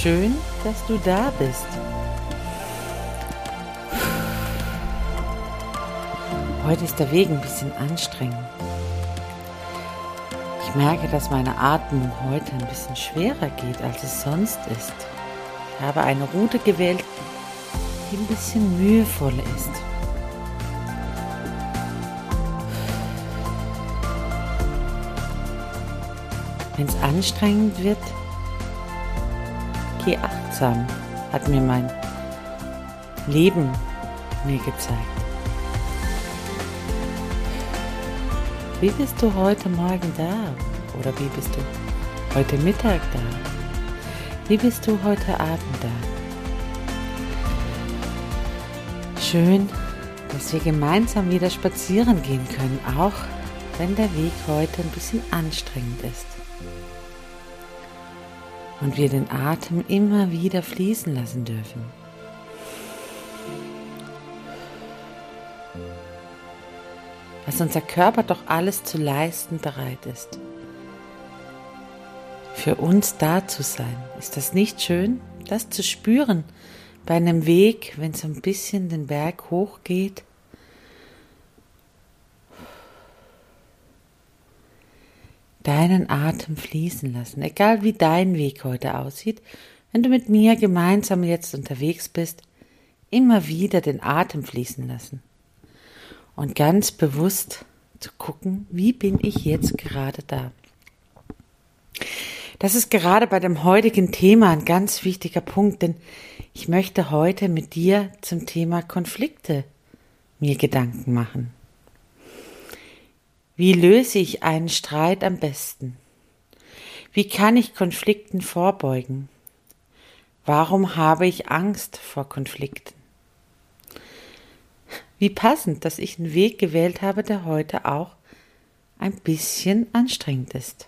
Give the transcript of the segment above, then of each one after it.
Schön, dass du da bist. Heute ist der Weg ein bisschen anstrengend. Ich merke, dass meine Atmung heute ein bisschen schwerer geht, als es sonst ist. Ich habe eine Route gewählt, die ein bisschen mühevoll ist. Wenn es anstrengend wird, geh achtsam, hat mir mein Leben mir gezeigt. Wie bist du heute Morgen da? Oder wie bist du heute Mittag da? Wie bist du heute Abend da? Schön, dass wir gemeinsam wieder spazieren gehen können, auch wenn der Weg heute ein bisschen anstrengend ist und wir den Atem immer wieder fließen lassen dürfen. Was unser Körper doch alles zu leisten bereit ist. Für uns da zu sein. Ist das nicht schön, das zu spüren bei einem Weg, wenn es ein bisschen den Berg hochgeht? Deinen Atem fließen lassen, egal wie dein Weg heute aussieht, wenn du mit mir gemeinsam jetzt unterwegs bist, immer wieder den Atem fließen lassen und ganz bewusst zu gucken, wie bin ich jetzt gerade da. Das ist gerade bei dem heutigen Thema ein ganz wichtiger Punkt, denn ich möchte heute mit dir zum Thema Konflikte mir Gedanken machen. Wie löse ich einen Streit am besten? Wie kann ich Konflikten vorbeugen? Warum habe ich Angst vor Konflikten? Wie passend, dass ich einen Weg gewählt habe, der heute auch ein bisschen anstrengend ist.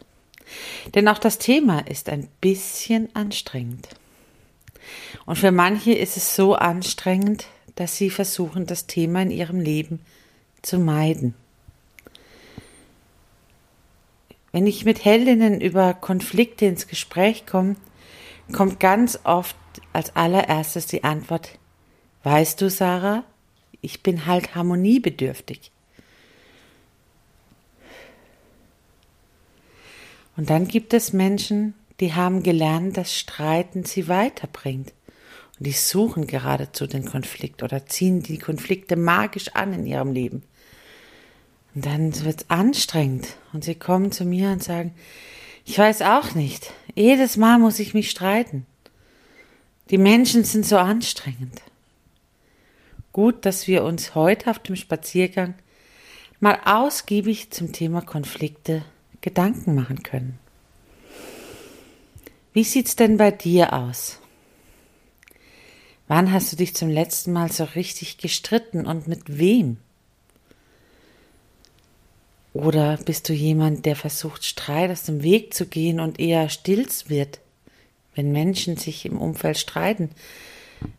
Denn auch das Thema ist ein bisschen anstrengend. Und für manche ist es so anstrengend, dass sie versuchen, das Thema in ihrem Leben zu meiden. Wenn ich mit Heldinnen über Konflikte ins Gespräch komme, kommt ganz oft als allererstes die Antwort, weißt du, Sarah, ich bin halt harmoniebedürftig. Und dann gibt es Menschen, die haben gelernt, dass Streiten sie weiterbringt. Und die suchen geradezu den Konflikt oder ziehen die Konflikte magisch an in ihrem Leben. Und dann wird es anstrengend und sie kommen zu mir und sagen, ich weiß auch nicht, jedes Mal muss ich mich streiten. Die Menschen sind so anstrengend. Gut, dass wir uns heute auf dem Spaziergang mal ausgiebig zum Thema Konflikte Gedanken machen können. Wie sieht's denn bei dir aus? Wann hast du dich zum letzten Mal so richtig gestritten und mit wem? Oder bist du jemand, der versucht, Streit aus dem Weg zu gehen und eher stils wird, wenn Menschen sich im Umfeld streiten,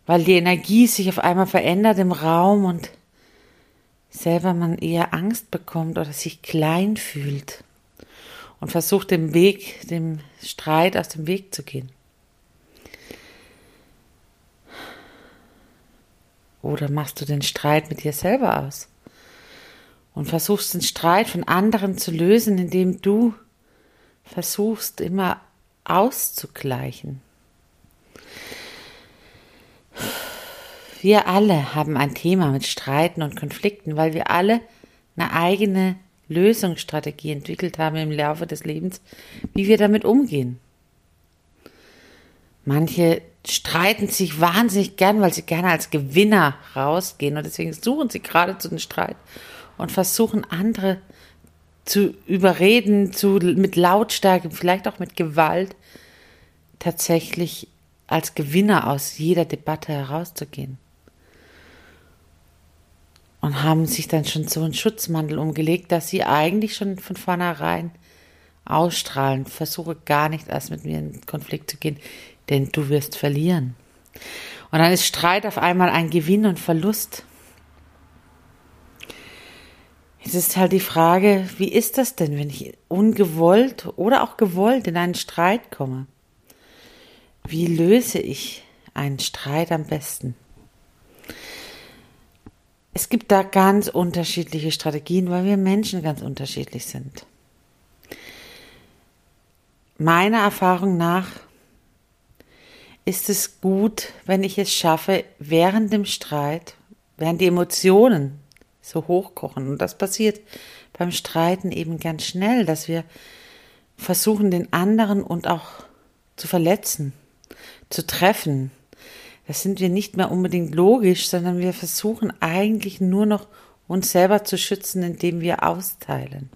weil die Energie sich auf einmal verändert im Raum und selber man eher Angst bekommt oder sich klein fühlt und versucht, dem Weg, dem Streit aus dem Weg zu gehen? Oder machst du den Streit mit dir selber aus? Und versuchst den Streit von anderen zu lösen, indem du versuchst immer auszugleichen. Wir alle haben ein Thema mit Streiten und Konflikten, weil wir alle eine eigene Lösungsstrategie entwickelt haben im Laufe des Lebens, wie wir damit umgehen. Manche streiten sich wahnsinnig gern, weil sie gerne als Gewinner rausgehen und deswegen suchen sie gerade zu den Streit und versuchen andere zu überreden, zu, mit Lautstärke, vielleicht auch mit Gewalt, tatsächlich als Gewinner aus jeder Debatte herauszugehen. Und haben sich dann schon so einen Schutzmantel umgelegt, dass sie eigentlich schon von vornherein ausstrahlen. Versuche gar nicht erst mit mir in Konflikt zu gehen, denn du wirst verlieren. Und dann ist Streit auf einmal ein Gewinn und Verlust. Jetzt ist halt die Frage, wie ist das denn, wenn ich ungewollt oder auch gewollt in einen Streit komme? Wie löse ich einen Streit am besten? Es gibt da ganz unterschiedliche Strategien, weil wir Menschen ganz unterschiedlich sind. Meiner Erfahrung nach ist es gut, wenn ich es schaffe, während dem Streit, während die Emotionen so hochkochen. Und das passiert beim Streiten eben ganz schnell, dass wir versuchen, den anderen und auch zu verletzen, zu treffen. Das sind wir nicht mehr unbedingt logisch, sondern wir versuchen eigentlich nur noch uns selber zu schützen, indem wir austeilen.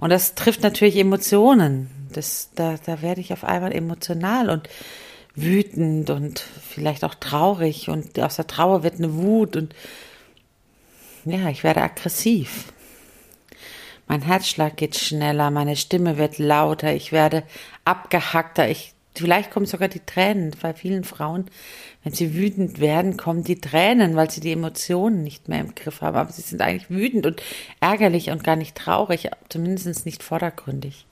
Und das trifft natürlich Emotionen. Das, da, da werde ich auf einmal emotional und wütend und vielleicht auch traurig und aus der Trauer wird eine Wut und ja, ich werde aggressiv. Mein Herzschlag geht schneller, meine Stimme wird lauter, ich werde abgehackter, ich, vielleicht kommen sogar die Tränen. Bei vielen Frauen, wenn sie wütend werden, kommen die Tränen, weil sie die Emotionen nicht mehr im Griff haben. Aber sie sind eigentlich wütend und ärgerlich und gar nicht traurig, zumindest nicht vordergründig.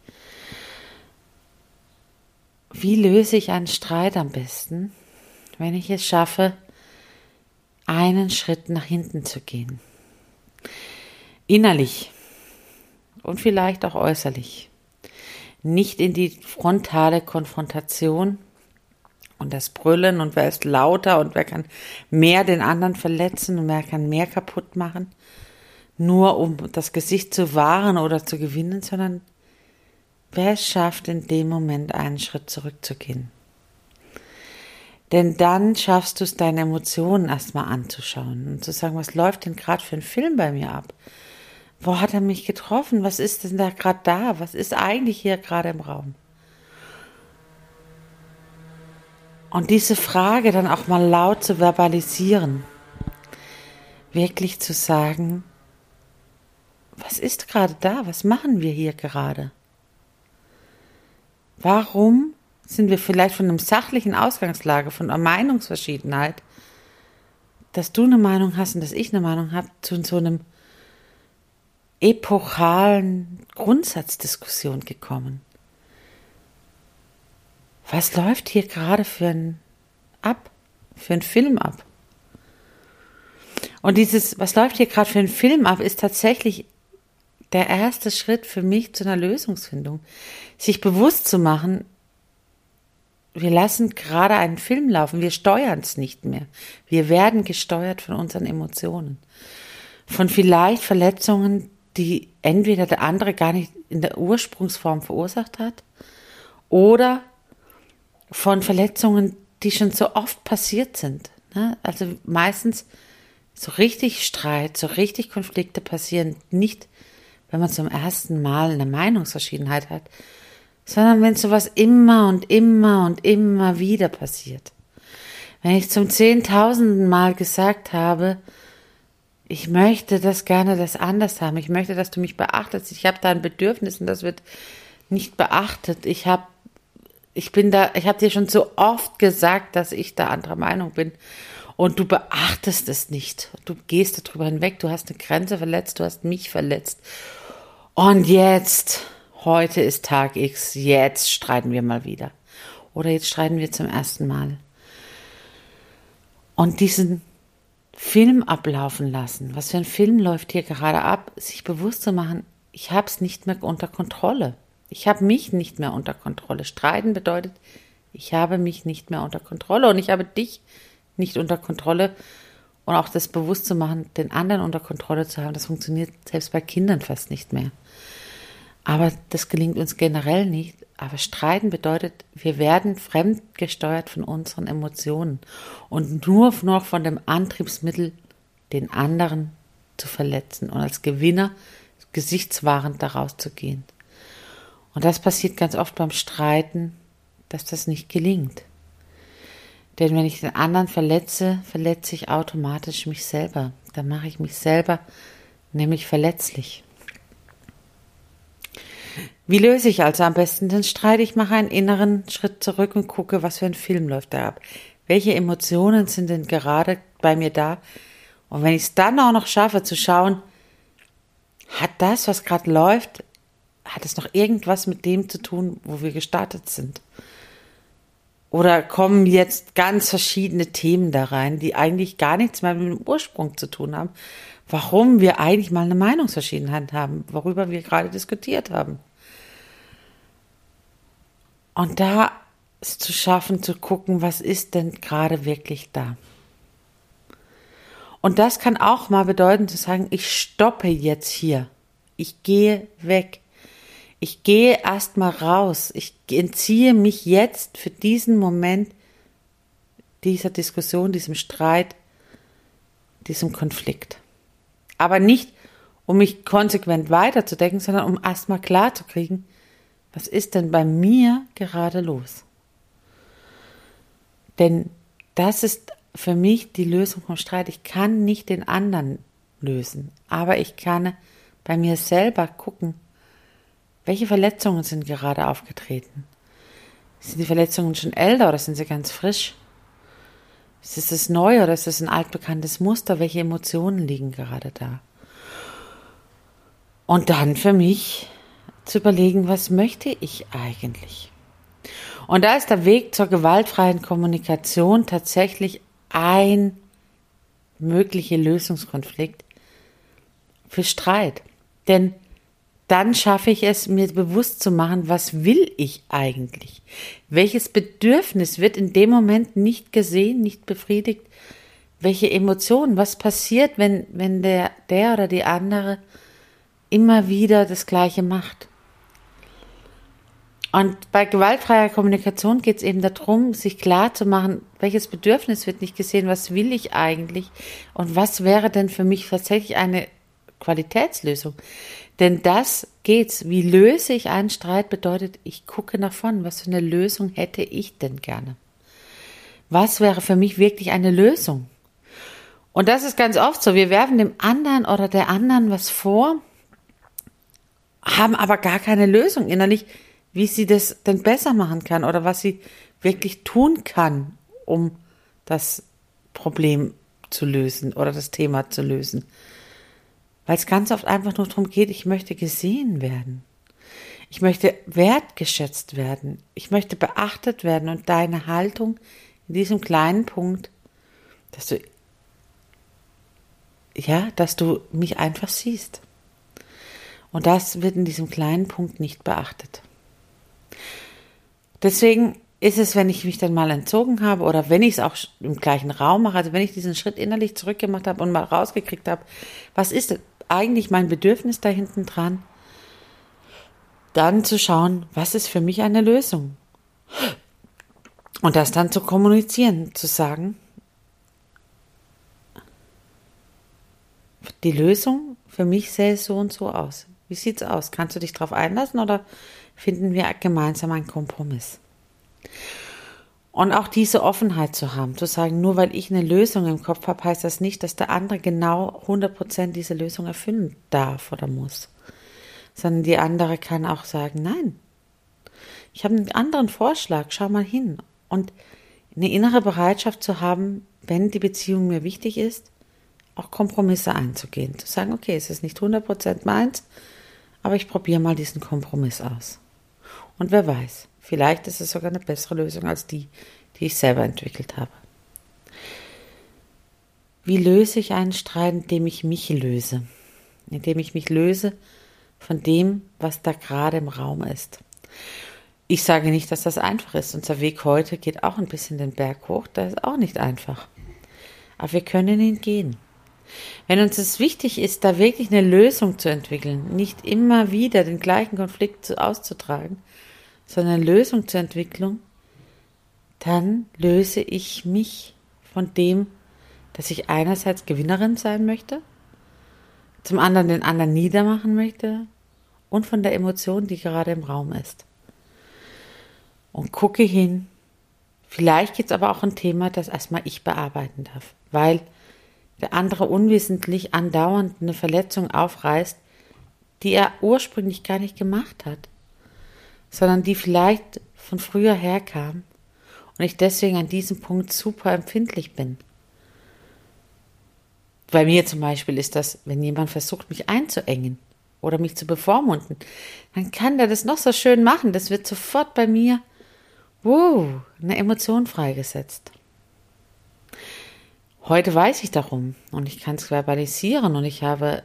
Wie löse ich einen Streit am besten, wenn ich es schaffe, einen Schritt nach hinten zu gehen? Innerlich und vielleicht auch äußerlich. Nicht in die frontale Konfrontation und das Brüllen und wer ist lauter und wer kann mehr den anderen verletzen und wer kann mehr kaputt machen, nur um das Gesicht zu wahren oder zu gewinnen, sondern wer es schafft, in dem Moment einen Schritt zurückzugehen. Denn dann schaffst du es, deine Emotionen erstmal anzuschauen und zu sagen, was läuft denn gerade für ein Film bei mir ab? Wo hat er mich getroffen? Was ist denn da gerade da? Was ist eigentlich hier gerade im Raum? Und diese Frage dann auch mal laut zu verbalisieren. Wirklich zu sagen, was ist gerade da? Was machen wir hier gerade? Warum sind wir vielleicht von einem sachlichen Ausgangslage, von einer Meinungsverschiedenheit, dass du eine Meinung hast und dass ich eine Meinung habe, zu so einem epochalen Grundsatzdiskussion gekommen. Was läuft hier gerade für ein ab, für einen Film ab? Und dieses, was läuft hier gerade für einen Film ab, ist tatsächlich der erste Schritt für mich zu einer Lösungsfindung. Sich bewusst zu machen, wir lassen gerade einen Film laufen, wir steuern es nicht mehr. Wir werden gesteuert von unseren Emotionen. Von vielleicht Verletzungen, die entweder der andere gar nicht in der Ursprungsform verursacht hat oder von Verletzungen, die schon so oft passiert sind. Ne? Also meistens so richtig Streit, so richtig Konflikte passieren nicht, wenn man zum ersten Mal eine Meinungsverschiedenheit hat, sondern wenn sowas immer und immer und immer wieder passiert. Wenn ich zum zehntausenden Mal gesagt habe, ich möchte das gerne das anders haben. Ich möchte, dass du mich beachtest. Ich habe da ein Bedürfnis und das wird nicht beachtet. Ich habe ich bin da, ich habe dir schon so oft gesagt, dass ich da anderer Meinung bin und du beachtest es nicht. Du gehst darüber hinweg, du hast eine Grenze verletzt, du hast mich verletzt. Und jetzt, heute ist Tag X, jetzt streiten wir mal wieder. Oder jetzt streiten wir zum ersten Mal. Und diesen Film ablaufen lassen. Was für ein Film läuft hier gerade ab? Sich bewusst zu machen, ich habe es nicht mehr unter Kontrolle. Ich habe mich nicht mehr unter Kontrolle. Streiten bedeutet, ich habe mich nicht mehr unter Kontrolle und ich habe dich nicht unter Kontrolle. Und auch das bewusst zu machen, den anderen unter Kontrolle zu haben, das funktioniert selbst bei Kindern fast nicht mehr. Aber das gelingt uns generell nicht. Aber Streiten bedeutet, wir werden fremdgesteuert von unseren Emotionen und nur noch von dem Antriebsmittel, den anderen zu verletzen und als Gewinner gesichtswahrend daraus zu gehen. Und das passiert ganz oft beim Streiten, dass das nicht gelingt. Denn wenn ich den anderen verletze, verletze ich automatisch mich selber. Dann mache ich mich selber nämlich verletzlich. Wie löse ich also am besten den Streit? Ich mache einen inneren Schritt zurück und gucke, was für ein Film läuft da ab. Welche Emotionen sind denn gerade bei mir da? Und wenn ich es dann auch noch schaffe zu schauen, hat das, was gerade läuft, hat es noch irgendwas mit dem zu tun, wo wir gestartet sind? Oder kommen jetzt ganz verschiedene Themen da rein, die eigentlich gar nichts mehr mit dem Ursprung zu tun haben, warum wir eigentlich mal eine Meinungsverschiedenheit haben, worüber wir gerade diskutiert haben. Und da es zu schaffen, zu gucken, was ist denn gerade wirklich da. Und das kann auch mal bedeuten zu sagen, ich stoppe jetzt hier. Ich gehe weg. Ich gehe erstmal raus. Ich entziehe mich jetzt für diesen Moment dieser Diskussion, diesem Streit, diesem Konflikt. Aber nicht, um mich konsequent weiterzudenken, sondern um erstmal klar zu kriegen, was ist denn bei mir gerade los? Denn das ist für mich die Lösung vom Streit. Ich kann nicht den anderen lösen, aber ich kann bei mir selber gucken, welche Verletzungen sind gerade aufgetreten? Sind die Verletzungen schon älter oder sind sie ganz frisch? Ist es neu oder ist es ein altbekanntes Muster? Welche Emotionen liegen gerade da? Und dann für mich zu überlegen, was möchte ich eigentlich? Und da ist der Weg zur gewaltfreien Kommunikation tatsächlich ein möglicher Lösungskonflikt für Streit. Denn dann schaffe ich es, mir bewusst zu machen, was will ich eigentlich? Welches Bedürfnis wird in dem Moment nicht gesehen, nicht befriedigt? Welche Emotionen? Was passiert, wenn, wenn der, der oder die andere immer wieder das Gleiche macht? Und bei gewaltfreier Kommunikation geht es eben darum, sich klar zu machen, welches Bedürfnis wird nicht gesehen, was will ich eigentlich und was wäre denn für mich tatsächlich eine Qualitätslösung. Denn das geht's. Wie löse ich einen Streit bedeutet, ich gucke nach vorn. Was für eine Lösung hätte ich denn gerne? Was wäre für mich wirklich eine Lösung? Und das ist ganz oft so. Wir werfen dem anderen oder der anderen was vor, haben aber gar keine Lösung innerlich, wie sie das denn besser machen kann oder was sie wirklich tun kann, um das Problem zu lösen oder das Thema zu lösen. Weil es ganz oft einfach nur darum geht, ich möchte gesehen werden. Ich möchte wertgeschätzt werden. Ich möchte beachtet werden und deine Haltung in diesem kleinen Punkt, dass du, ja, dass du mich einfach siehst. Und das wird in diesem kleinen Punkt nicht beachtet. Deswegen ist es, wenn ich mich dann mal entzogen habe oder wenn ich es auch im gleichen Raum mache, also wenn ich diesen Schritt innerlich zurückgemacht habe und mal rausgekriegt habe, was ist eigentlich mein Bedürfnis da hinten dran, dann zu schauen, was ist für mich eine Lösung. Und das dann zu kommunizieren, zu sagen, die Lösung für mich sähe so und so aus. Wie sieht's aus? Kannst du dich darauf einlassen oder finden wir gemeinsam einen Kompromiss? Und auch diese Offenheit zu haben, zu sagen, nur weil ich eine Lösung im Kopf habe, heißt das nicht, dass der andere genau 100% diese Lösung erfüllen darf oder muss. Sondern die andere kann auch sagen, nein, ich habe einen anderen Vorschlag, schau mal hin. Und eine innere Bereitschaft zu haben, wenn die Beziehung mir wichtig ist, auch Kompromisse einzugehen. Zu sagen, okay, es ist nicht 100% meins, aber ich probiere mal diesen Kompromiss aus. Und wer weiß, Vielleicht ist es sogar eine bessere Lösung als die, die ich selber entwickelt habe. Wie löse ich einen Streit, indem ich mich löse? Indem ich mich löse von dem, was da gerade im Raum ist. Ich sage nicht, dass das einfach ist. Unser Weg heute geht auch ein bisschen den Berg hoch. Das ist auch nicht einfach. Aber wir können ihn gehen. Wenn uns es wichtig ist, da wirklich eine Lösung zu entwickeln, nicht immer wieder den gleichen Konflikt auszutragen, sondern eine Lösung zur Entwicklung, dann löse ich mich von dem, dass ich einerseits Gewinnerin sein möchte, zum anderen den anderen niedermachen möchte und von der Emotion, die gerade im Raum ist. Und gucke hin. Vielleicht gibt es aber auch ein Thema, das erstmal ich bearbeiten darf, weil der andere unwissentlich andauernd eine Verletzung aufreißt, die er ursprünglich gar nicht gemacht hat, sondern die vielleicht von früher herkam und ich deswegen an diesem Punkt super empfindlich bin. Bei mir zum Beispiel ist das, wenn jemand versucht, mich einzuengen oder mich zu bevormunden, dann kann der das noch so schön machen. Das wird sofort bei mir, wow, eine Emotion freigesetzt. Heute weiß ich darum und ich kann es verbalisieren und ich habe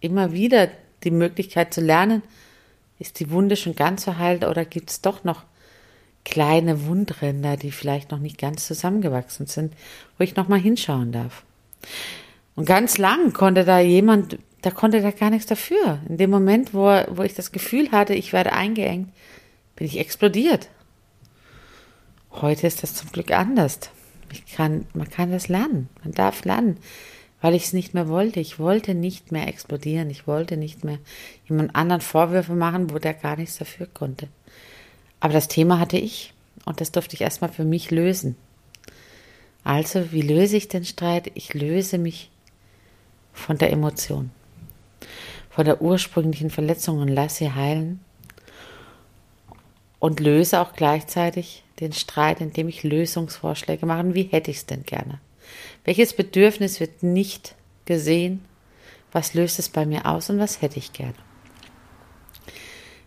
immer wieder die Möglichkeit zu lernen, ist die Wunde schon ganz verheilt oder gibt es doch noch kleine Wundränder, die vielleicht noch nicht ganz zusammengewachsen sind, wo ich noch mal hinschauen darf. Und ganz lang konnte da jemand, da konnte da gar nichts dafür. In dem Moment, wo, wo ich das Gefühl hatte, ich werde eingeengt, bin ich explodiert. Heute ist das zum Glück anders. Ich kann, man kann das lernen. Man darf lernen, weil ich es nicht mehr wollte. Ich wollte nicht mehr explodieren. Ich wollte nicht mehr jemand anderen Vorwürfe machen, wo der gar nichts dafür konnte. Aber das Thema hatte ich und das durfte ich erstmal für mich lösen. Also, wie löse ich den Streit? Ich löse mich von der Emotion, von der ursprünglichen Verletzung und lasse sie heilen und löse auch gleichzeitig den Streit, indem ich Lösungsvorschläge mache. Wie hätte ich es denn gerne? Welches Bedürfnis wird nicht gesehen? Was löst es bei mir aus und was hätte ich gerne?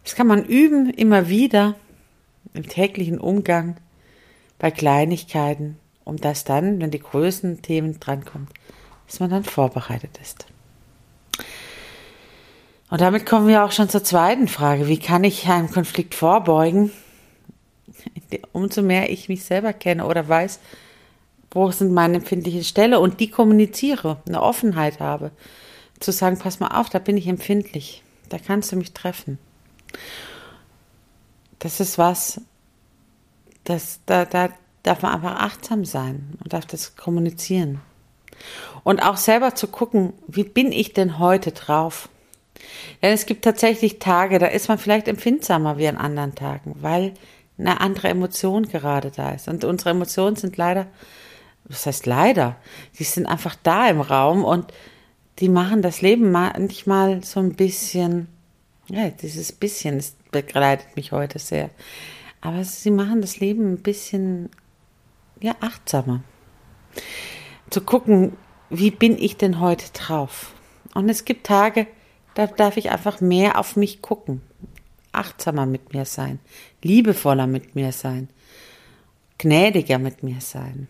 Das kann man üben, immer wieder im täglichen Umgang, bei Kleinigkeiten, um das dann, wenn die größten Themen drankommen, dass man dann vorbereitet ist. Und damit kommen wir auch schon zur zweiten Frage. Wie kann ich einem Konflikt vorbeugen? Umso mehr ich mich selber kenne oder weiß, wo sind meine empfindlichen Stellen und die kommuniziere, eine Offenheit habe, zu sagen, pass mal auf, da bin ich empfindlich, da kannst du mich treffen. Das ist was, das, da, da darf man einfach achtsam sein und darf das kommunizieren. Und auch selber zu gucken, wie bin ich denn heute drauf? Denn es gibt tatsächlich Tage, da ist man vielleicht empfindsamer wie an anderen Tagen, weil eine andere Emotion gerade da ist. Und unsere Emotionen sind leider, was heißt leider, die sind einfach da im Raum und die machen das Leben manchmal so ein bisschen, ja, dieses bisschen, begleitet mich heute sehr. Aber sie machen das Leben ein bisschen, ja, achtsamer zu gucken, wie bin ich denn heute drauf? Und es gibt Tage, da darf ich einfach mehr auf mich gucken, achtsamer mit mir sein, liebevoller mit mir sein, gnädiger mit mir sein.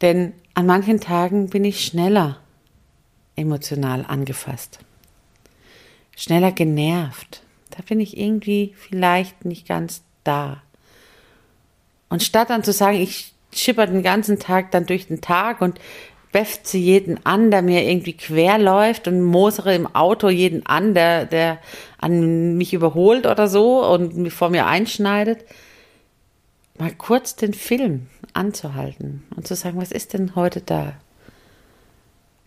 Denn an manchen Tagen bin ich schneller emotional angefasst, schneller genervt. Da bin ich irgendwie vielleicht nicht ganz da. Und statt dann zu sagen, ich schipper den ganzen Tag dann durch den Tag und befft sie jeden an, der mir irgendwie quer läuft und mosere im Auto jeden an, der, der an mich überholt oder so und vor mir einschneidet. Mal kurz den Film anzuhalten und zu sagen, was ist denn heute da?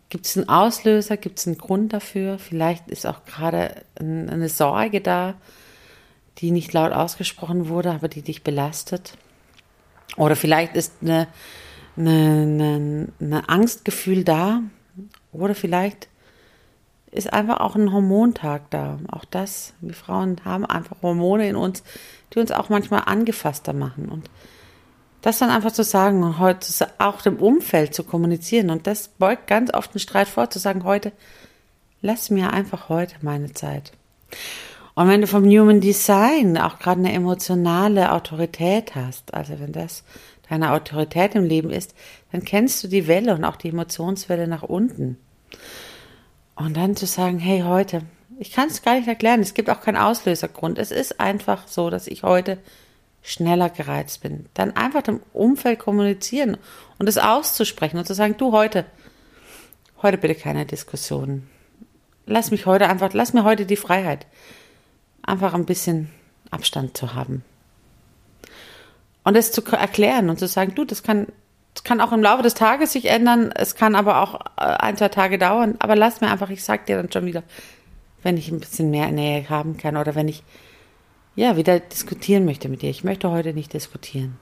Gibt es einen Auslöser? Gibt es einen Grund dafür? Vielleicht ist auch gerade eine Sorge da, die nicht laut ausgesprochen wurde, aber die dich belastet. Oder vielleicht ist eine, eine Angstgefühl da. Oder vielleicht ist einfach auch ein Hormontag da. Auch das, wir Frauen haben einfach Hormone in uns, die uns auch manchmal angefasster machen. Und das dann einfach zu sagen und heute auch dem Umfeld zu kommunizieren. Und das beugt ganz oft einen Streit vor, zu sagen, heute, lass mir einfach heute meine Zeit. Und wenn du vom Human Design auch gerade eine emotionale Autorität hast, also wenn das deine Autorität im Leben ist, dann kennst du die Welle und auch die Emotionswelle nach unten. Und dann zu sagen, hey, heute, Ich kann es gar nicht erklären. Es gibt auch keinen Auslösergrund. Es ist einfach so, dass ich heute schneller gereizt bin. Dann einfach dem Umfeld kommunizieren und es auszusprechen und zu sagen, du heute, heute bitte keine Diskussionen. Lass mich heute einfach, lass mir heute die Freiheit, einfach ein bisschen Abstand zu haben. Und es zu erklären und zu sagen, du, das kann, das kann auch im Laufe des Tages sich ändern, es kann aber auch äh, ein, zwei Tage dauern, aber lass mir einfach, ich sag dir dann schon wieder, wenn ich ein bisschen mehr Nähe haben kann oder wenn ich ja wieder diskutieren möchte mit dir. Ich möchte heute nicht diskutieren.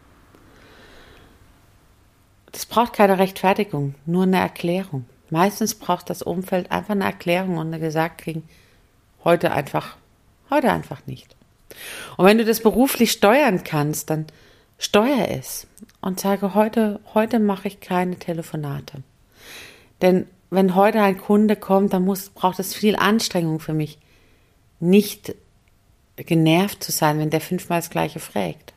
Das braucht keine Rechtfertigung, nur eine Erklärung. Meistens braucht das Umfeld einfach eine Erklärung und eine gesagt kriegen, heute einfach, heute einfach nicht. Und wenn du das beruflich steuern kannst, dann steuer es und sage, heute, heute mache ich keine Telefonate. Denn wenn heute ein Kunde kommt, dann muss, braucht es viel Anstrengung für mich, nicht genervt zu sein, wenn der fünfmal das Gleiche fragt,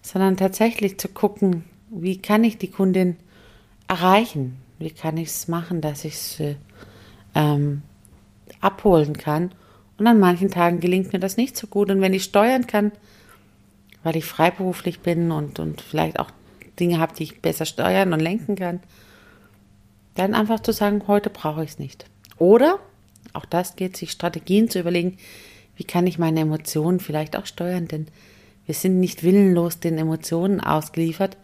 sondern tatsächlich zu gucken, wie kann ich die Kundin erreichen? Wie kann ich es machen, dass ich es ähm, abholen kann? Und an manchen Tagen gelingt mir das nicht so gut. Und wenn ich steuern kann, weil ich freiberuflich bin und, und vielleicht auch Dinge habe, die ich besser steuern und lenken kann, dann einfach zu sagen, heute brauche ich es nicht. Oder, auch das geht, sich Strategien zu überlegen, wie kann ich meine Emotionen vielleicht auch steuern, denn wir sind nicht willenlos den Emotionen ausgeliefert,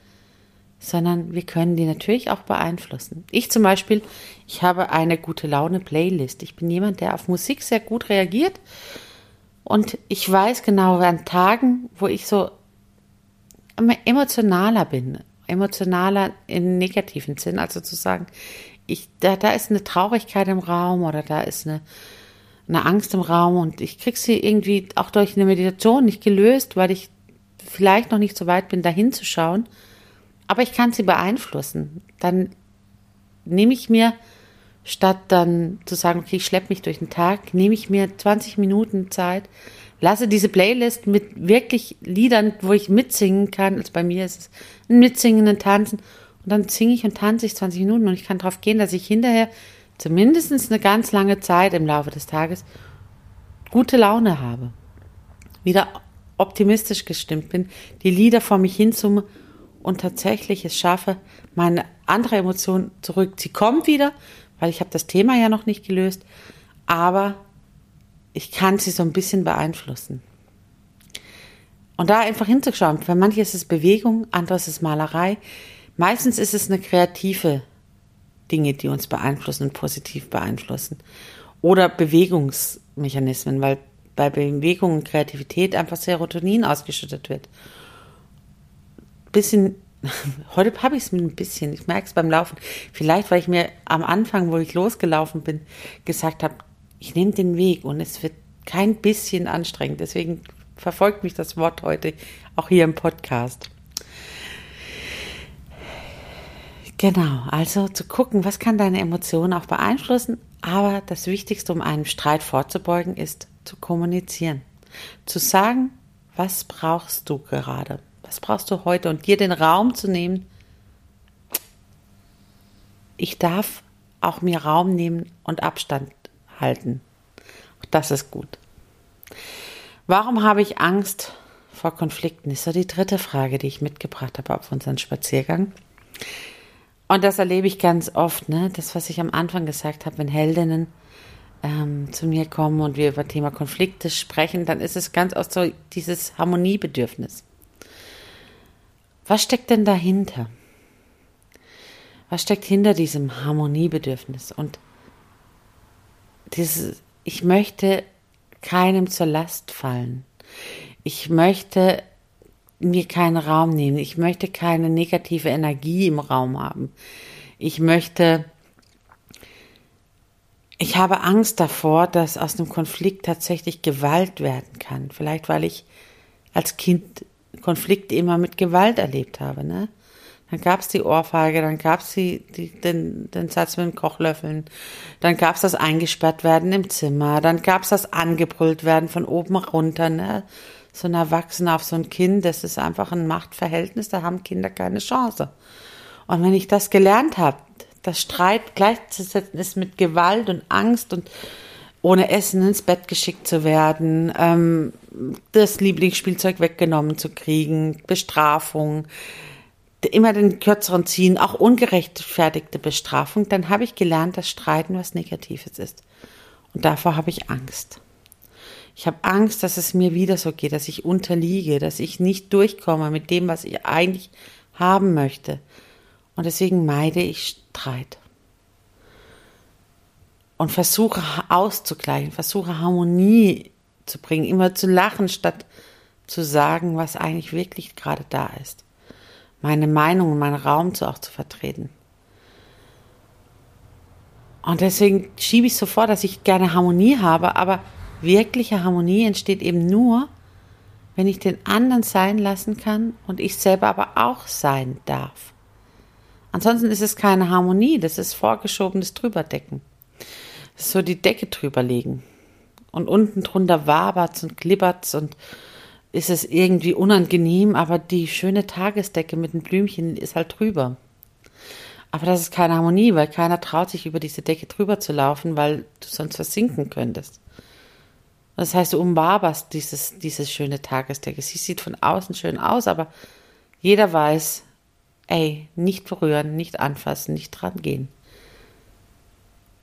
sondern wir können die natürlich auch beeinflussen. Ich zum Beispiel, ich habe eine gute Laune Playlist. Ich bin jemand, der auf Musik sehr gut reagiert und ich weiß genau an Tagen, wo ich so emotionaler bin, emotionaler im negativen Sinn, also zu sagen, ich, da, da ist eine Traurigkeit im Raum oder da ist eine, eine Angst im Raum und ich kriege sie irgendwie auch durch eine Meditation nicht gelöst, weil ich vielleicht noch nicht so weit bin, da hinzuschauen. Aber ich kann sie beeinflussen. Dann nehme ich mir, statt dann zu sagen, okay, ich schleppe mich durch den Tag, nehme ich mir 20 Minuten Zeit, lasse diese Playlist mit wirklich Liedern, wo ich mitsingen kann. Also bei mir ist es ein Mitsingen, ein Tanzen. Und dann singe ich und tanze ich 20 Minuten und ich kann darauf gehen, dass ich hinterher zumindest eine ganz lange Zeit im Laufe des Tages gute Laune habe. Wieder optimistisch gestimmt bin, die Lieder vor mich hinsumme und tatsächlich es schaffe, meine andere Emotion zurück. Sie kommt wieder, weil ich habe das Thema ja noch nicht gelöst, aber ich kann sie so ein bisschen beeinflussen. Und da einfach hinzuschauen. Für manche ist es Bewegung, anderes ist Malerei. Meistens ist es eine kreative Dinge, die uns beeinflussen und positiv beeinflussen. Oder Bewegungsmechanismen, weil bei Bewegung und Kreativität einfach Serotonin ausgeschüttet wird. Bisschen, heute habe ich es mit ein bisschen, ich merke es beim Laufen. Vielleicht, weil ich mir am Anfang, wo ich losgelaufen bin, gesagt habe, ich nehme den Weg und es wird kein bisschen anstrengend. Deswegen verfolgt mich das Wort heute auch hier im Podcast. Genau, also zu gucken, was kann deine Emotionen auch beeinflussen. Aber das Wichtigste, um einem Streit vorzubeugen, ist zu kommunizieren. Zu sagen, was brauchst du gerade? Was brauchst du heute? Und dir den Raum zu nehmen. Ich darf auch mir Raum nehmen und Abstand halten. Das ist gut. Warum habe ich Angst vor Konflikten? Ist so die dritte Frage, die ich mitgebracht habe auf unseren Spaziergang. Und das erlebe ich ganz oft, ne? Das, was ich am Anfang gesagt habe, wenn Heldinnen ähm, zu mir kommen und wir über Thema Konflikte sprechen, dann ist es ganz oft so dieses Harmoniebedürfnis. Was steckt denn dahinter? Was steckt hinter diesem Harmoniebedürfnis? Und dieses, ich möchte keinem zur Last fallen. Ich möchte mir keinen Raum nehmen. Ich möchte keine negative Energie im Raum haben. Ich möchte, ich habe Angst davor, dass aus einem Konflikt tatsächlich Gewalt werden kann. Vielleicht, weil ich als Kind Konflikte immer mit Gewalt erlebt habe. Ne? Dann gab es die Ohrfeige, dann gab es den, den Satz mit den Kochlöffeln, dann gab es das eingesperrt werden im Zimmer, dann gab es das angebrüllt werden von oben runter. Ne? So ein Erwachsener auf so ein Kind, das ist einfach ein Machtverhältnis, da haben Kinder keine Chance. Und wenn ich das gelernt habe, dass Streit gleichzusetzen ist mit Gewalt und Angst und ohne Essen ins Bett geschickt zu werden, ähm, das Lieblingsspielzeug weggenommen zu kriegen, Bestrafung, immer den kürzeren ziehen, auch ungerechtfertigte Bestrafung, dann habe ich gelernt, dass Streiten was Negatives ist. Und davor habe ich Angst. Ich habe Angst, dass es mir wieder so geht, dass ich unterliege, dass ich nicht durchkomme mit dem, was ich eigentlich haben möchte. Und deswegen meide ich Streit. Und versuche auszugleichen, versuche Harmonie zu bringen, immer zu lachen, statt zu sagen, was eigentlich wirklich gerade da ist. Meine Meinung und meinen Raum zu auch zu vertreten. Und deswegen schiebe ich so vor, dass ich gerne Harmonie habe, aber wirkliche Harmonie entsteht eben nur, wenn ich den anderen sein lassen kann und ich selber aber auch sein darf. Ansonsten ist es keine Harmonie, das ist vorgeschobenes Drüberdecken. Das ist so die Decke drüberlegen. Und unten drunter wabert's und glibbert's und ist es irgendwie unangenehm, aber die schöne Tagesdecke mit den Blümchen ist halt drüber. Aber das ist keine Harmonie, weil keiner traut sich über diese Decke drüber zu laufen, weil du sonst versinken könntest. Das heißt, du umwaberst dieses, dieses schöne Tagesdecke. Sie sieht von außen schön aus, aber jeder weiß, ey, nicht berühren, nicht anfassen, nicht dran gehen.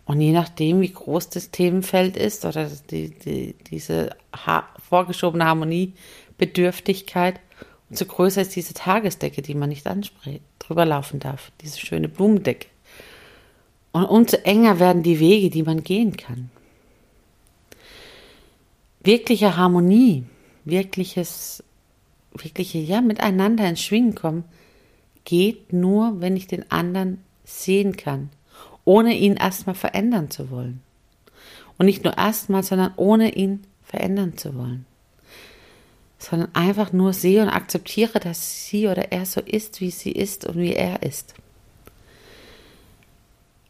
Und je nachdem, wie groß das Themenfeld ist oder die, die, diese ha vorgeschobene Harmoniebedürftigkeit, umso größer ist diese Tagesdecke, die man nicht anspricht, drüber laufen darf, diese schöne Blumendecke. Und umso enger werden die Wege, die man gehen kann. Wirkliche Harmonie, wirkliches, wirkliche, ja, miteinander ins Schwingen kommen, geht nur, wenn ich den anderen sehen kann, ohne ihn erstmal verändern zu wollen. Und nicht nur erstmal, sondern ohne ihn verändern zu wollen. Sondern einfach nur sehe und akzeptiere, dass sie oder er so ist, wie sie ist und wie er ist.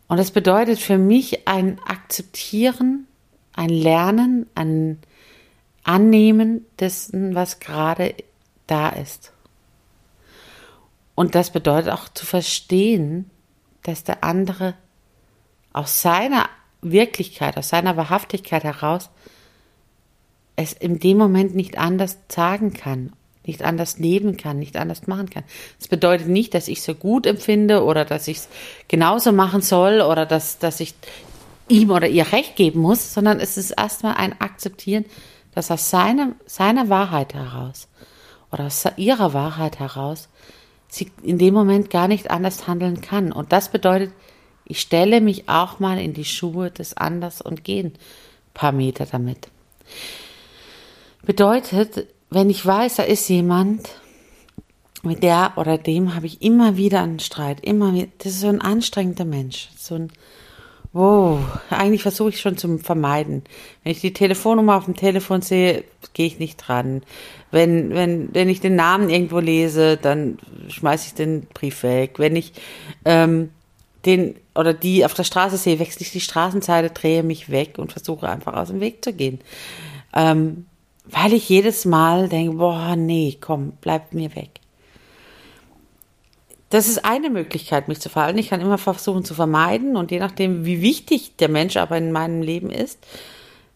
Und das bedeutet für mich ein Akzeptieren, ein Lernen, ein Annehmen dessen, was gerade da ist. Und das bedeutet auch zu verstehen, dass der andere aus seiner Wirklichkeit, aus seiner Wahrhaftigkeit heraus es in dem Moment nicht anders sagen kann, nicht anders leben kann, nicht anders machen kann. Das bedeutet nicht, dass ich so gut empfinde oder dass ich es genauso machen soll oder dass, dass ich ihm oder ihr Recht geben muss, sondern es ist erstmal ein Akzeptieren, dass aus seiner, seiner Wahrheit heraus oder aus ihrer Wahrheit heraus sie in dem Moment gar nicht anders handeln kann. Und das bedeutet, ich stelle mich auch mal in die Schuhe des Anders und gehe ein paar Meter damit. Bedeutet, wenn ich weiß, da ist jemand, mit der oder dem habe ich immer wieder einen Streit, immer wieder, das ist so ein anstrengender Mensch, so ein, wow, eigentlich versuche ich schon zu vermeiden. Wenn ich die Telefonnummer auf dem Telefon sehe, gehe ich nicht dran. Wenn, wenn, wenn ich den Namen irgendwo lese, dann schmeiße ich den Brief weg. Wenn ich ähm, den oder die auf der Straße sehe, wechsle ich die Straßenseite, drehe mich weg und versuche einfach aus dem Weg zu gehen. Ähm, weil ich jedes Mal denke, boah, nee, komm, bleib mir weg. Das ist eine Möglichkeit, mich zu verhalten. Ich kann immer versuchen zu vermeiden und je nachdem, wie wichtig der Mensch aber in meinem Leben ist,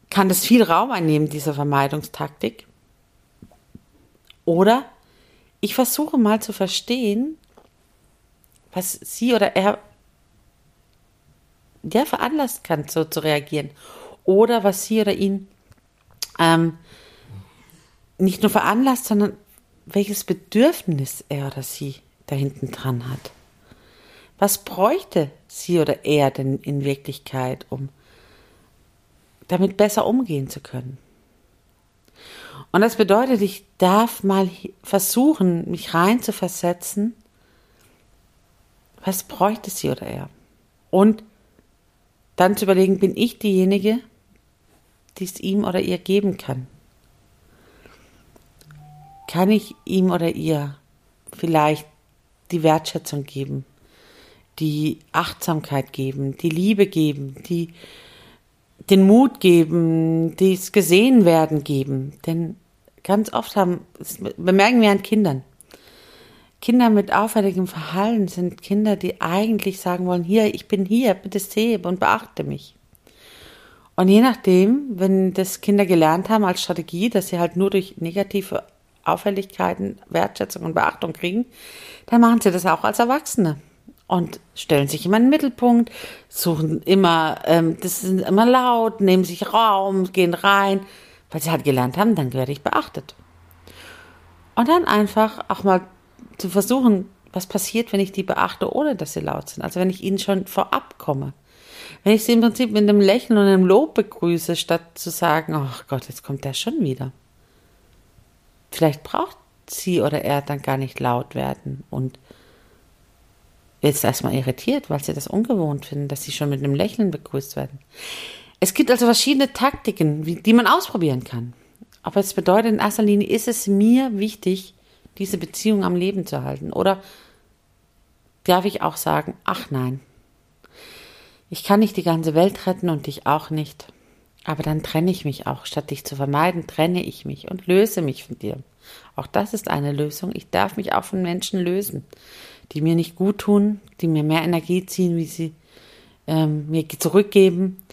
kann das viel Raum einnehmen, diese Vermeidungstaktik. Oder ich versuche mal zu verstehen, was sie oder er der veranlasst kann, so zu reagieren. Oder was sie oder ihn ähm, nicht nur veranlasst, sondern welches Bedürfnis er oder sie da hinten dran hat. Was bräuchte sie oder er denn in Wirklichkeit, um damit besser umgehen zu können? Und das bedeutet, ich darf mal versuchen, mich rein zu versetzen, was bräuchte sie oder er? Und dann zu überlegen, bin ich diejenige, die es ihm oder ihr geben kann? Kann ich ihm oder ihr vielleicht die Wertschätzung geben, die Achtsamkeit geben, die Liebe geben, die den Mut geben, das gesehen werden geben. Denn ganz oft haben, bemerken wir an Kindern, Kinder mit auffälligem Verhalten sind Kinder, die eigentlich sagen wollen, hier, ich bin hier, bitte sehe und beachte mich. Und je nachdem, wenn das Kinder gelernt haben als Strategie, dass sie halt nur durch negative Auffälligkeiten Wertschätzung und Beachtung kriegen, dann machen sie das auch als Erwachsene und stellen sich immer in den Mittelpunkt, suchen immer, ähm, das sind immer laut, nehmen sich Raum, gehen rein, weil sie halt gelernt haben, dann werde ich beachtet. Und dann einfach auch mal zu versuchen, was passiert, wenn ich die beachte, ohne dass sie laut sind. Also wenn ich ihnen schon vorab komme. Wenn ich sie im Prinzip mit einem Lächeln und einem Lob begrüße, statt zu sagen, oh Gott, jetzt kommt der schon wieder. Vielleicht braucht sie oder er dann gar nicht laut werden und jetzt erstmal irritiert, weil sie das ungewohnt finden, dass sie schon mit einem Lächeln begrüßt werden. Es gibt also verschiedene Taktiken, die man ausprobieren kann. Aber es bedeutet in erster Linie, ist es mir wichtig, diese Beziehung am Leben zu halten? Oder darf ich auch sagen, ach nein, ich kann nicht die ganze Welt retten und dich auch nicht. Aber dann trenne ich mich auch. Statt dich zu vermeiden, trenne ich mich und löse mich von dir. Auch das ist eine Lösung. Ich darf mich auch von Menschen lösen, die mir nicht gut tun, die mir mehr Energie ziehen, wie sie ähm, mir zurückgeben,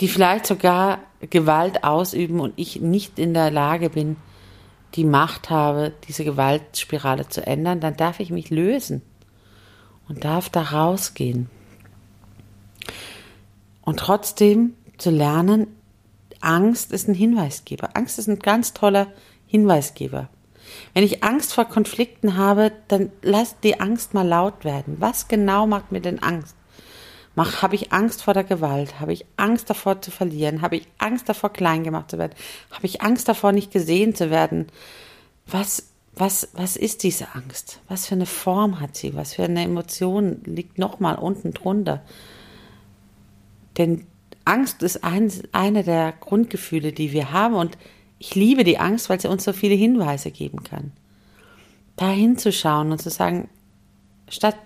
die vielleicht sogar Gewalt ausüben und ich nicht in der Lage bin, die Macht habe, diese Gewaltspirale zu ändern, dann darf ich mich lösen und darf da rausgehen. Und trotzdem zu lernen, Angst ist ein Hinweisgeber. Angst ist ein ganz toller Hinweisgeber. Wenn ich Angst vor Konflikten habe, dann lass die Angst mal laut werden. Was genau macht mir denn Angst? Habe ich Angst vor der Gewalt? Habe ich Angst davor zu verlieren? Habe ich Angst davor, klein gemacht zu werden? Habe ich Angst davor, nicht gesehen zu werden? Was, was, was ist diese Angst? Was für eine Form hat sie? Was für eine Emotion liegt nochmal unten drunter? Denn Angst ist ein, eine der Grundgefühle, die wir haben und ich liebe die Angst, weil sie uns so viele Hinweise geben kann. Da hinzuschauen und zu sagen, statt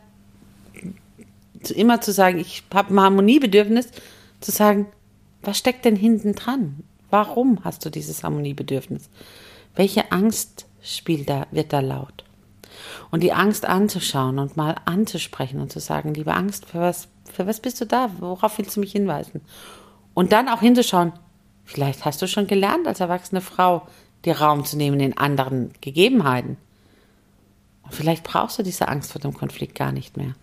immer zu sagen, ich habe ein Harmoniebedürfnis, zu sagen, was steckt denn hinten dran? Warum hast du dieses Harmoniebedürfnis? Welche Angst spielt da, wird da laut? Und die Angst anzuschauen und mal anzusprechen und zu sagen, liebe Angst, für was, für was bist du da? Worauf willst du mich hinweisen? Und dann auch hinzuschauen, vielleicht hast du schon gelernt als erwachsene Frau, dir Raum zu nehmen in anderen Gegebenheiten. Und vielleicht brauchst du diese Angst vor dem Konflikt gar nicht mehr.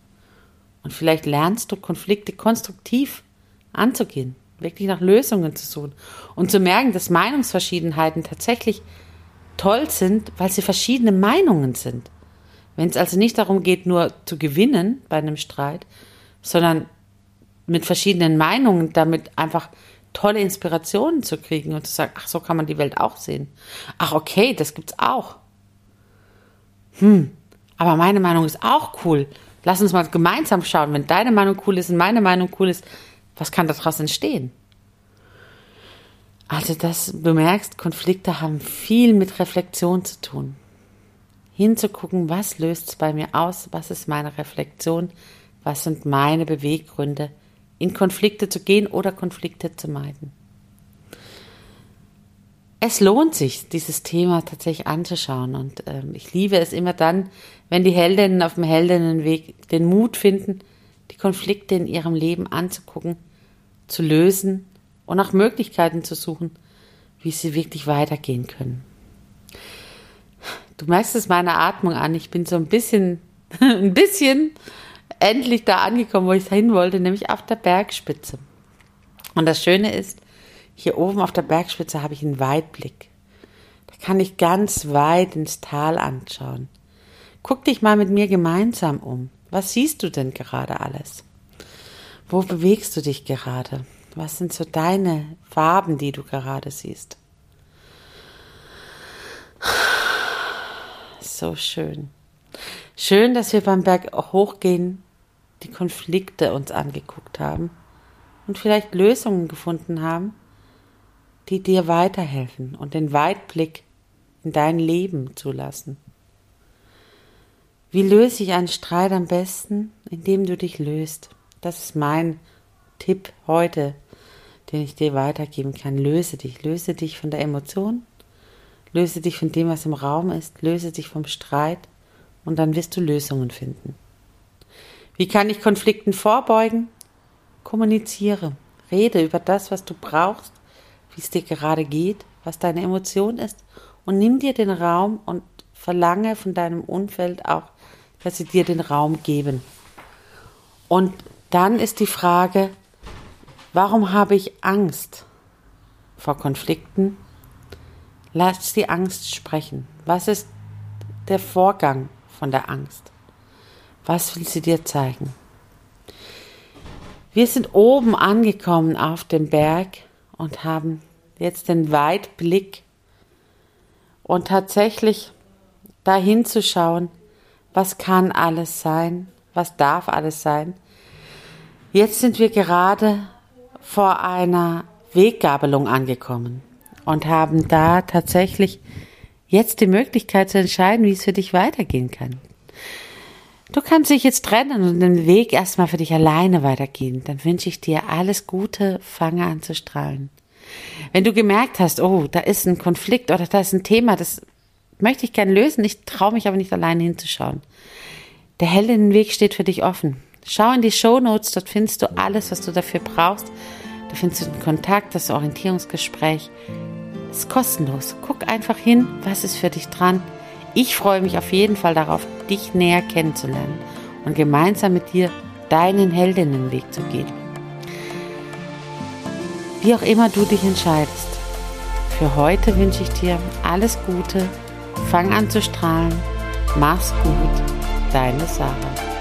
Und vielleicht lernst du Konflikte konstruktiv anzugehen, wirklich nach Lösungen zu suchen und zu merken, dass Meinungsverschiedenheiten tatsächlich toll sind, weil sie verschiedene Meinungen sind. Wenn es also nicht darum geht, nur zu gewinnen bei einem Streit, sondern mit verschiedenen Meinungen damit einfach tolle Inspirationen zu kriegen und zu sagen, ach, so kann man die Welt auch sehen. Ach, okay, das gibt's auch. Hm, aber meine Meinung ist auch cool. Lass uns mal gemeinsam schauen, wenn deine Meinung cool ist und meine Meinung cool ist, was kann daraus entstehen? Also, dass du merkst, Konflikte haben viel mit Reflexion zu tun. Hinzugucken, was löst es bei mir aus, was ist meine Reflexion, was sind meine Beweggründe, in Konflikte zu gehen oder Konflikte zu meiden. Es lohnt sich, dieses Thema tatsächlich anzuschauen und ähm, ich liebe es immer dann, wenn die Heldinnen auf dem Heldinnenweg den Mut finden, die Konflikte in ihrem Leben anzugucken, zu lösen und nach Möglichkeiten zu suchen, wie sie wirklich weitergehen können. Du merkst es meiner Atmung an. Ich bin so ein bisschen, ein bisschen endlich da angekommen, wo ich hin wollte, nämlich auf der Bergspitze. Und das Schöne ist, hier oben auf der Bergspitze habe ich einen Weitblick. Da kann ich ganz weit ins Tal anschauen. Guck dich mal mit mir gemeinsam um. Was siehst du denn gerade alles? Wo bewegst du dich gerade? Was sind so deine Farben, die du gerade siehst? So schön. Schön, dass wir beim Berg hochgehen, die Konflikte uns angeguckt haben und vielleicht Lösungen gefunden haben, die dir weiterhelfen und den Weitblick in dein Leben zulassen. Wie löse ich einen Streit am besten? Indem du dich löst. Das ist mein Tipp heute, den ich dir weitergeben kann. Löse dich. Löse dich von der Emotion. Löse dich von dem, was im Raum ist. Löse dich vom Streit. Und dann wirst du Lösungen finden. Wie kann ich Konflikten vorbeugen? Kommuniziere. Rede über das, was du brauchst, wie es dir gerade geht, was deine Emotion ist und nimm dir den Raum und verlange von deinem Umfeld auch, dass sie dir den Raum geben. Und dann ist die Frage, warum habe ich Angst vor Konflikten? Lass die Angst sprechen. Was ist der Vorgang von der Angst? Was will sie dir zeigen? Wir sind oben angekommen auf dem Berg und haben jetzt den Weitblick und tatsächlich dahin zu schauen, was kann alles sein, was darf alles sein. Jetzt sind wir gerade vor einer Weggabelung angekommen und haben da tatsächlich jetzt die Möglichkeit zu entscheiden, wie es für dich weitergehen kann. Du kannst dich jetzt trennen und den Weg erstmal für dich alleine weitergehen. Dann wünsche ich dir alles Gute, fange an zu strahlen. Wenn du gemerkt hast, oh, da ist ein Konflikt oder da ist ein Thema, das möchte ich gern lösen, ich traue mich aber nicht alleine hinzuschauen. Der helle Weg steht für dich offen. Schau in die Show Notes, dort findest du alles, was du dafür brauchst. Da findest du den Kontakt, das Orientierungsgespräch. Ist kostenlos. Guck einfach hin, was ist für dich dran. Ich freue mich auf jeden Fall darauf, dich näher kennenzulernen und gemeinsam mit dir deinen Heldinnenweg zu gehen. Wie auch immer du dich entscheidest. Für heute wünsche ich dir alles Gute, fang an zu strahlen, mach's gut, deine Sarah.